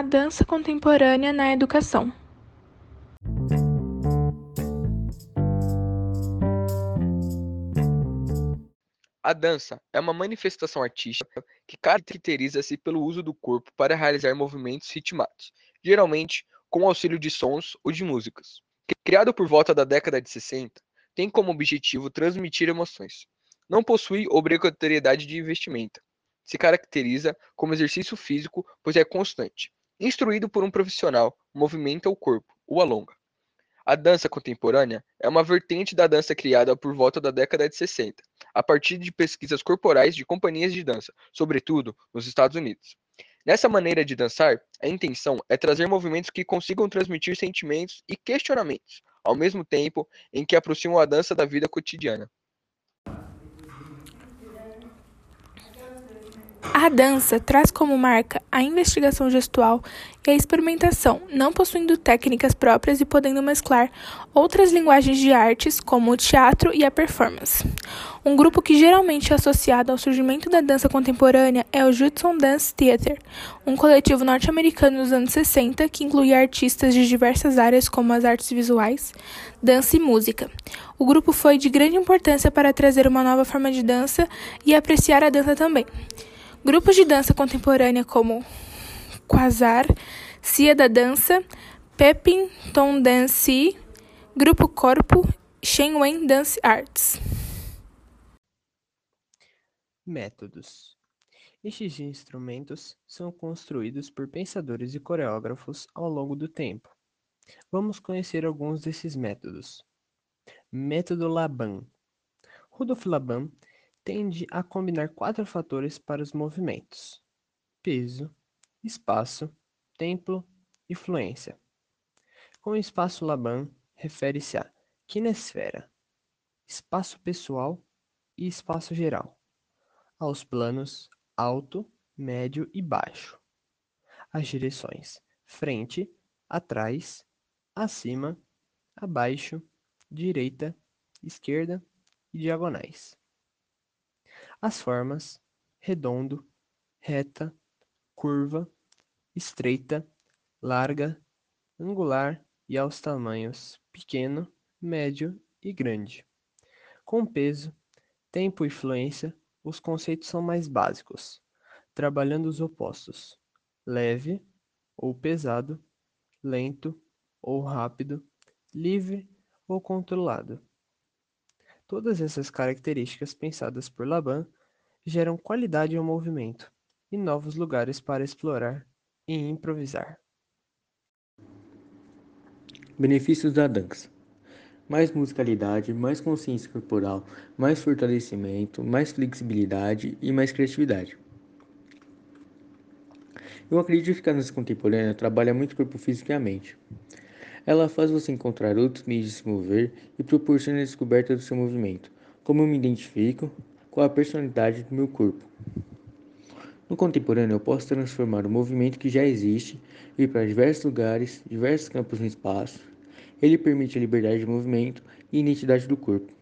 A dança contemporânea na educação. A dança é uma manifestação artística que caracteriza-se pelo uso do corpo para realizar movimentos ritmados, geralmente com auxílio de sons ou de músicas. Criado por volta da década de 60, tem como objetivo transmitir emoções. Não possui obrigatoriedade de investimento. Se caracteriza como exercício físico, pois é constante. Instruído por um profissional, movimenta o corpo, o alonga. A dança contemporânea é uma vertente da dança criada por volta da década de 60, a partir de pesquisas corporais de companhias de dança, sobretudo nos Estados Unidos. Nessa maneira de dançar, a intenção é trazer movimentos que consigam transmitir sentimentos e questionamentos, ao mesmo tempo em que aproximam a dança da vida cotidiana. A dança traz como marca a investigação gestual e a experimentação, não possuindo técnicas próprias e podendo mesclar outras linguagens de artes, como o teatro e a performance. Um grupo que geralmente é associado ao surgimento da dança contemporânea é o Judson Dance Theater, um coletivo norte-americano dos anos 60 que incluía artistas de diversas áreas como as artes visuais, dança e música. O grupo foi de grande importância para trazer uma nova forma de dança e apreciar a dança também. Grupos de dança contemporânea como Quasar, Cia da Dança, Pepin Tom Dance, Grupo Corpo, Shenwen Dance Arts. Métodos. Estes instrumentos são construídos por pensadores e coreógrafos ao longo do tempo. Vamos conhecer alguns desses métodos. Método Laban. Rudolf Laban tende a combinar quatro fatores para os movimentos: peso, espaço, tempo e fluência. Com espaço Laban, refere-se a kinesfera, espaço pessoal e espaço geral, aos planos alto, médio e baixo, as direções frente, atrás, acima, abaixo, direita, esquerda e diagonais. As formas redondo, reta, curva, estreita, larga, angular e aos tamanhos pequeno, médio e grande. Com peso, tempo e fluência, os conceitos são mais básicos, trabalhando os opostos: leve ou pesado, lento ou rápido, livre ou controlado. Todas essas características pensadas por Laban geram qualidade ao movimento e novos lugares para explorar e improvisar. Benefícios da dança: mais musicalidade, mais consciência corporal, mais fortalecimento, mais flexibilidade e mais criatividade. Eu acredito que a dança contemporânea trabalha muito o corpo físico e a mente. Ela faz você encontrar outros meios de se mover e proporciona a descoberta do seu movimento, como eu me identifico com a personalidade do meu corpo. No contemporâneo, eu posso transformar o movimento que já existe e ir para diversos lugares, diversos campos no espaço. Ele permite a liberdade de movimento e identidade do corpo.